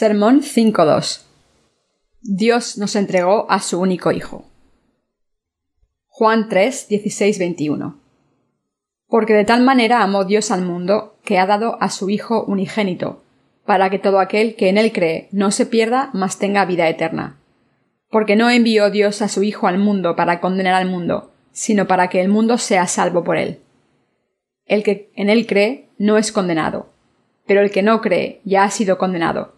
Sermón 5.2 Dios nos entregó a su único Hijo. Juan 3, 21. Porque de tal manera amó Dios al mundo que ha dado a su Hijo unigénito, para que todo aquel que en él cree no se pierda, mas tenga vida eterna. Porque no envió Dios a su Hijo al mundo para condenar al mundo, sino para que el mundo sea salvo por él. El que en él cree no es condenado, pero el que no cree ya ha sido condenado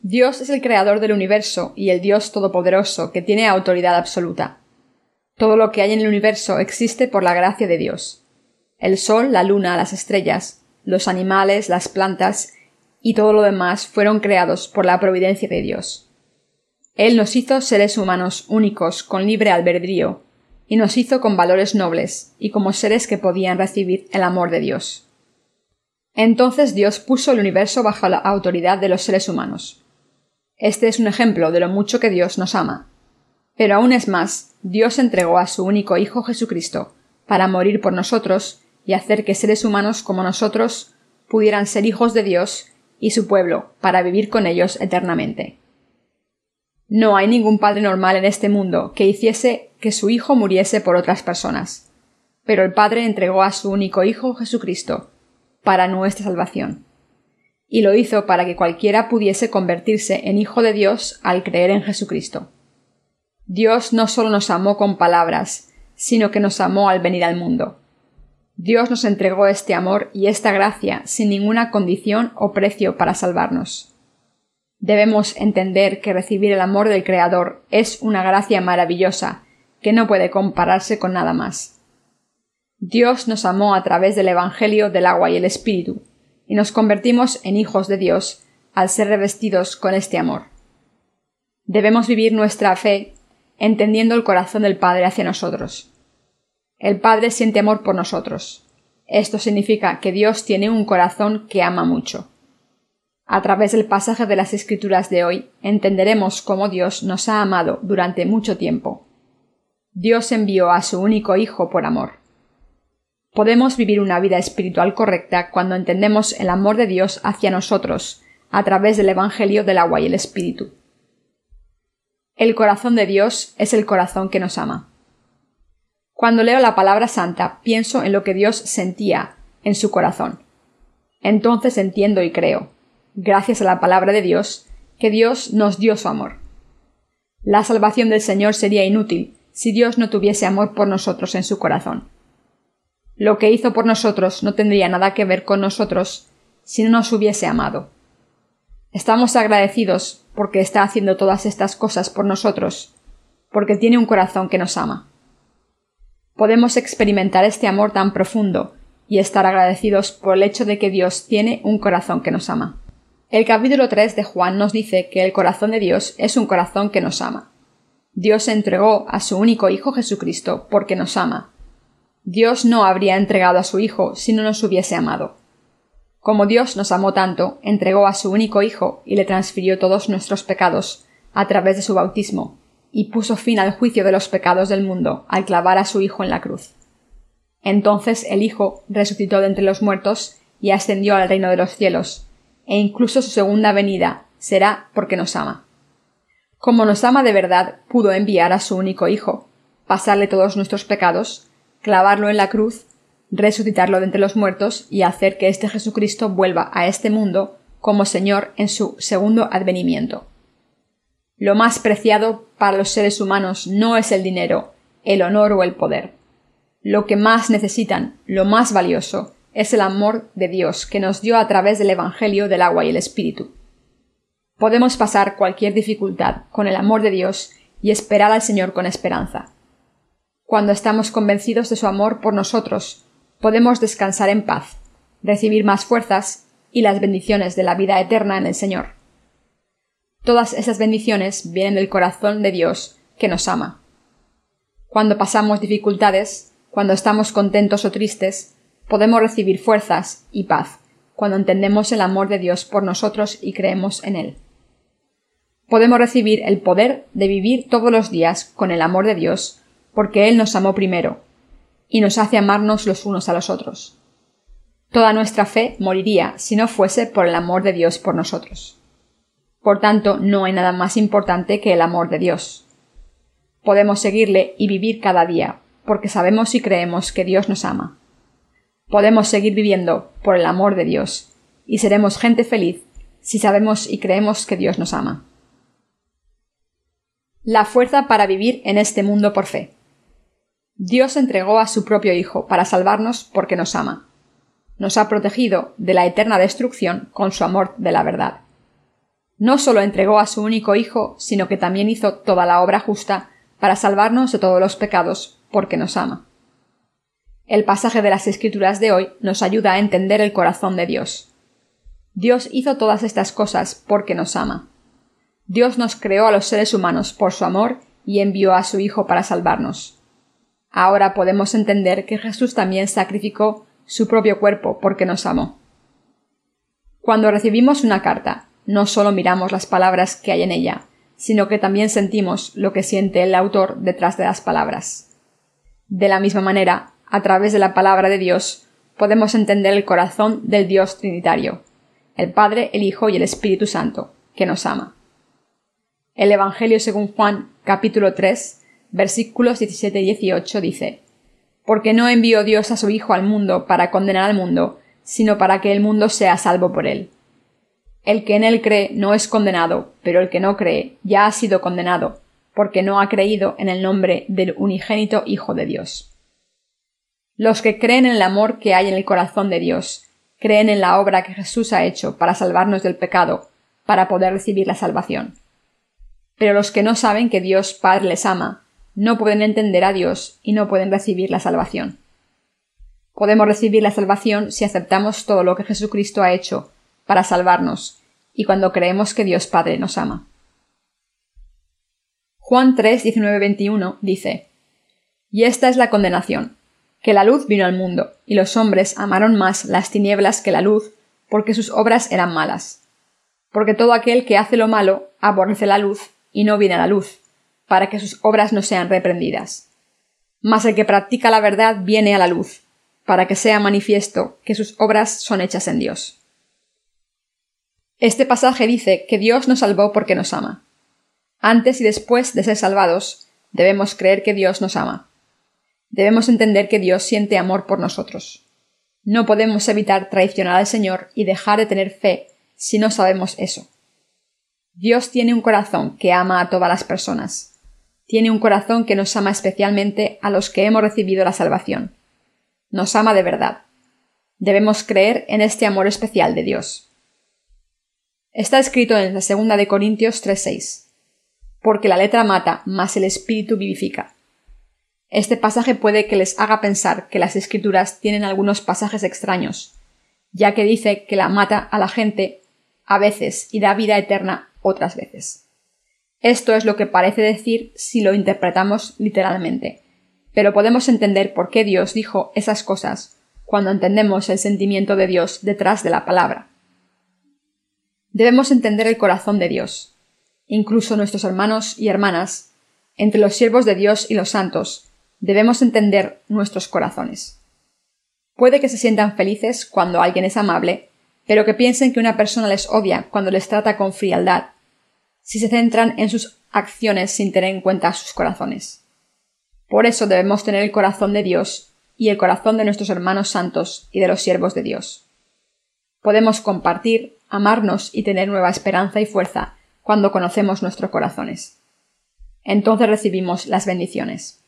Dios es el creador del universo y el Dios todopoderoso que tiene autoridad absoluta. Todo lo que hay en el universo existe por la gracia de Dios. El sol, la luna, las estrellas, los animales, las plantas y todo lo demás fueron creados por la providencia de Dios. Él nos hizo seres humanos únicos con libre albedrío, y nos hizo con valores nobles y como seres que podían recibir el amor de Dios. Entonces Dios puso el universo bajo la autoridad de los seres humanos. Este es un ejemplo de lo mucho que Dios nos ama. Pero aún es más, Dios entregó a su único Hijo Jesucristo para morir por nosotros y hacer que seres humanos como nosotros pudieran ser hijos de Dios y su pueblo para vivir con ellos eternamente. No hay ningún padre normal en este mundo que hiciese que su hijo muriese por otras personas, pero el Padre entregó a su único Hijo Jesucristo para nuestra salvación y lo hizo para que cualquiera pudiese convertirse en hijo de Dios al creer en Jesucristo. Dios no solo nos amó con palabras, sino que nos amó al venir al mundo. Dios nos entregó este amor y esta gracia sin ninguna condición o precio para salvarnos. Debemos entender que recibir el amor del Creador es una gracia maravillosa que no puede compararse con nada más. Dios nos amó a través del Evangelio del agua y el Espíritu, y nos convertimos en hijos de Dios al ser revestidos con este amor. Debemos vivir nuestra fe entendiendo el corazón del Padre hacia nosotros. El Padre siente amor por nosotros. Esto significa que Dios tiene un corazón que ama mucho. A través del pasaje de las Escrituras de hoy entenderemos cómo Dios nos ha amado durante mucho tiempo. Dios envió a su único Hijo por amor. Podemos vivir una vida espiritual correcta cuando entendemos el amor de Dios hacia nosotros a través del Evangelio del agua y el Espíritu. El corazón de Dios es el corazón que nos ama. Cuando leo la palabra santa, pienso en lo que Dios sentía en su corazón. Entonces entiendo y creo, gracias a la palabra de Dios, que Dios nos dio su amor. La salvación del Señor sería inútil si Dios no tuviese amor por nosotros en su corazón. Lo que hizo por nosotros no tendría nada que ver con nosotros si no nos hubiese amado. Estamos agradecidos porque está haciendo todas estas cosas por nosotros, porque tiene un corazón que nos ama. Podemos experimentar este amor tan profundo y estar agradecidos por el hecho de que Dios tiene un corazón que nos ama. El capítulo 3 de Juan nos dice que el corazón de Dios es un corazón que nos ama. Dios entregó a su único Hijo Jesucristo porque nos ama, Dios no habría entregado a su Hijo si no nos hubiese amado. Como Dios nos amó tanto, entregó a su único Hijo y le transfirió todos nuestros pecados a través de su bautismo, y puso fin al juicio de los pecados del mundo al clavar a su Hijo en la cruz. Entonces el Hijo resucitó de entre los muertos y ascendió al reino de los cielos, e incluso su segunda venida será porque nos ama. Como nos ama de verdad, pudo enviar a su único Hijo, pasarle todos nuestros pecados, clavarlo en la cruz, resucitarlo de entre los muertos y hacer que este Jesucristo vuelva a este mundo como Señor en su segundo advenimiento. Lo más preciado para los seres humanos no es el dinero, el honor o el poder. Lo que más necesitan, lo más valioso, es el amor de Dios que nos dio a través del Evangelio del agua y el Espíritu. Podemos pasar cualquier dificultad con el amor de Dios y esperar al Señor con esperanza. Cuando estamos convencidos de su amor por nosotros, podemos descansar en paz, recibir más fuerzas y las bendiciones de la vida eterna en el Señor. Todas esas bendiciones vienen del corazón de Dios que nos ama. Cuando pasamos dificultades, cuando estamos contentos o tristes, podemos recibir fuerzas y paz cuando entendemos el amor de Dios por nosotros y creemos en Él. Podemos recibir el poder de vivir todos los días con el amor de Dios porque Él nos amó primero y nos hace amarnos los unos a los otros. Toda nuestra fe moriría si no fuese por el amor de Dios por nosotros. Por tanto, no hay nada más importante que el amor de Dios. Podemos seguirle y vivir cada día, porque sabemos y creemos que Dios nos ama. Podemos seguir viviendo por el amor de Dios, y seremos gente feliz si sabemos y creemos que Dios nos ama. La fuerza para vivir en este mundo por fe. Dios entregó a su propio Hijo para salvarnos porque nos ama. Nos ha protegido de la eterna destrucción con su amor de la verdad. No solo entregó a su único Hijo, sino que también hizo toda la obra justa para salvarnos de todos los pecados porque nos ama. El pasaje de las Escrituras de hoy nos ayuda a entender el corazón de Dios. Dios hizo todas estas cosas porque nos ama. Dios nos creó a los seres humanos por su amor y envió a su Hijo para salvarnos. Ahora podemos entender que Jesús también sacrificó su propio cuerpo porque nos amó. Cuando recibimos una carta, no solo miramos las palabras que hay en ella, sino que también sentimos lo que siente el autor detrás de las palabras. De la misma manera, a través de la palabra de Dios, podemos entender el corazón del Dios Trinitario, el Padre, el Hijo y el Espíritu Santo, que nos ama. El Evangelio según Juan, capítulo 3, versículos 17 y 18 dice, Porque no envió Dios a su Hijo al mundo para condenar al mundo, sino para que el mundo sea salvo por él. El que en él cree no es condenado, pero el que no cree ya ha sido condenado, porque no ha creído en el nombre del unigénito Hijo de Dios. Los que creen en el amor que hay en el corazón de Dios, creen en la obra que Jesús ha hecho para salvarnos del pecado, para poder recibir la salvación. Pero los que no saben que Dios Padre les ama, no pueden entender a Dios y no pueden recibir la salvación. Podemos recibir la salvación si aceptamos todo lo que Jesucristo ha hecho para salvarnos y cuando creemos que Dios Padre nos ama. Juan 3, 19, 21 dice, Y esta es la condenación, que la luz vino al mundo, y los hombres amaron más las tinieblas que la luz, porque sus obras eran malas. Porque todo aquel que hace lo malo aborrece la luz y no viene a la luz, para que sus obras no sean reprendidas. Mas el que practica la verdad viene a la luz, para que sea manifiesto que sus obras son hechas en Dios. Este pasaje dice que Dios nos salvó porque nos ama. Antes y después de ser salvados, debemos creer que Dios nos ama. Debemos entender que Dios siente amor por nosotros. No podemos evitar traicionar al Señor y dejar de tener fe si no sabemos eso. Dios tiene un corazón que ama a todas las personas tiene un corazón que nos ama especialmente a los que hemos recibido la salvación. Nos ama de verdad. Debemos creer en este amor especial de Dios. Está escrito en la segunda de Corintios 3:6. Porque la letra mata, mas el espíritu vivifica. Este pasaje puede que les haga pensar que las escrituras tienen algunos pasajes extraños, ya que dice que la mata a la gente a veces y da vida eterna otras veces. Esto es lo que parece decir si lo interpretamos literalmente, pero podemos entender por qué Dios dijo esas cosas cuando entendemos el sentimiento de Dios detrás de la palabra. Debemos entender el corazón de Dios. Incluso nuestros hermanos y hermanas, entre los siervos de Dios y los santos, debemos entender nuestros corazones. Puede que se sientan felices cuando alguien es amable, pero que piensen que una persona les odia cuando les trata con frialdad si se centran en sus acciones sin tener en cuenta sus corazones. Por eso debemos tener el corazón de Dios y el corazón de nuestros hermanos santos y de los siervos de Dios. Podemos compartir, amarnos y tener nueva esperanza y fuerza cuando conocemos nuestros corazones. Entonces recibimos las bendiciones.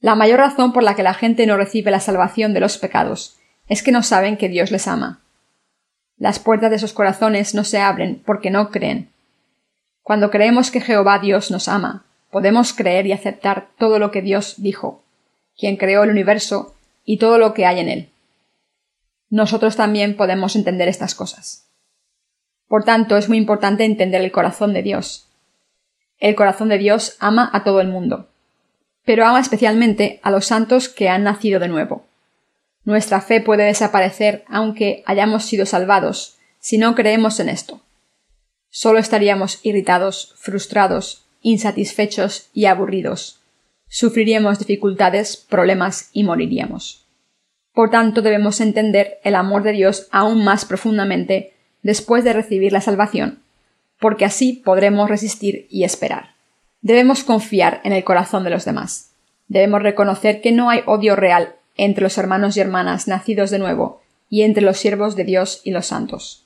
La mayor razón por la que la gente no recibe la salvación de los pecados es que no saben que Dios les ama. Las puertas de sus corazones no se abren porque no creen cuando creemos que Jehová Dios nos ama, podemos creer y aceptar todo lo que Dios dijo, quien creó el universo y todo lo que hay en él. Nosotros también podemos entender estas cosas. Por tanto, es muy importante entender el corazón de Dios. El corazón de Dios ama a todo el mundo, pero ama especialmente a los santos que han nacido de nuevo. Nuestra fe puede desaparecer aunque hayamos sido salvados, si no creemos en esto. Solo estaríamos irritados, frustrados, insatisfechos y aburridos. Sufriríamos dificultades, problemas y moriríamos. Por tanto, debemos entender el amor de Dios aún más profundamente después de recibir la salvación, porque así podremos resistir y esperar. Debemos confiar en el corazón de los demás. Debemos reconocer que no hay odio real entre los hermanos y hermanas nacidos de nuevo y entre los siervos de Dios y los santos.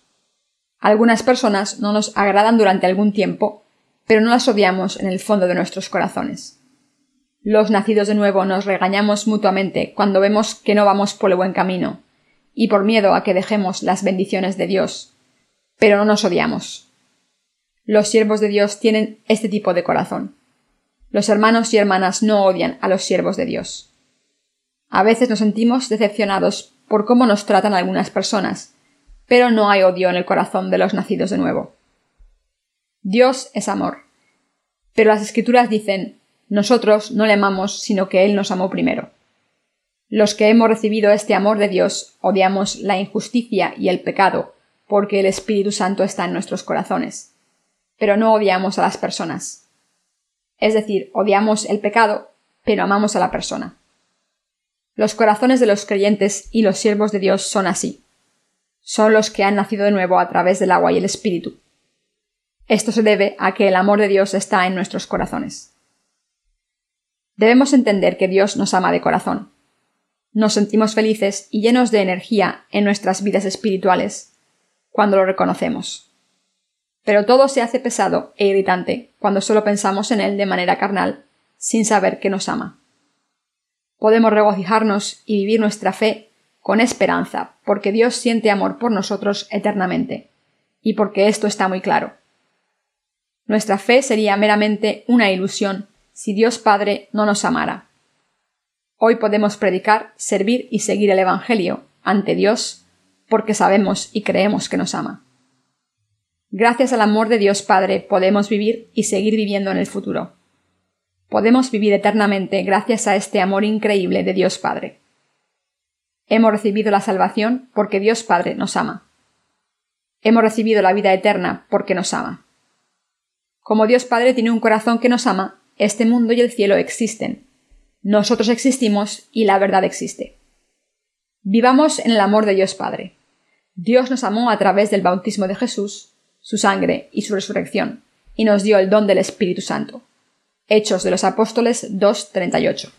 Algunas personas no nos agradan durante algún tiempo, pero no las odiamos en el fondo de nuestros corazones. Los nacidos de nuevo nos regañamos mutuamente cuando vemos que no vamos por el buen camino, y por miedo a que dejemos las bendiciones de Dios, pero no nos odiamos. Los siervos de Dios tienen este tipo de corazón. Los hermanos y hermanas no odian a los siervos de Dios. A veces nos sentimos decepcionados por cómo nos tratan algunas personas, pero no hay odio en el corazón de los nacidos de nuevo. Dios es amor. Pero las escrituras dicen nosotros no le amamos, sino que Él nos amó primero. Los que hemos recibido este amor de Dios odiamos la injusticia y el pecado, porque el Espíritu Santo está en nuestros corazones. Pero no odiamos a las personas. Es decir, odiamos el pecado, pero amamos a la persona. Los corazones de los creyentes y los siervos de Dios son así. Son los que han nacido de nuevo a través del agua y el Espíritu. Esto se debe a que el amor de Dios está en nuestros corazones. Debemos entender que Dios nos ama de corazón. Nos sentimos felices y llenos de energía en nuestras vidas espirituales cuando lo reconocemos. Pero todo se hace pesado e irritante cuando solo pensamos en Él de manera carnal, sin saber que nos ama podemos regocijarnos y vivir nuestra fe con esperanza, porque Dios siente amor por nosotros eternamente, y porque esto está muy claro. Nuestra fe sería meramente una ilusión si Dios Padre no nos amara. Hoy podemos predicar, servir y seguir el Evangelio ante Dios porque sabemos y creemos que nos ama. Gracias al amor de Dios Padre podemos vivir y seguir viviendo en el futuro podemos vivir eternamente gracias a este amor increíble de Dios Padre. Hemos recibido la salvación porque Dios Padre nos ama. Hemos recibido la vida eterna porque nos ama. Como Dios Padre tiene un corazón que nos ama, este mundo y el cielo existen. Nosotros existimos y la verdad existe. Vivamos en el amor de Dios Padre. Dios nos amó a través del bautismo de Jesús, su sangre y su resurrección, y nos dio el don del Espíritu Santo. Hechos de los Apóstoles 2.38.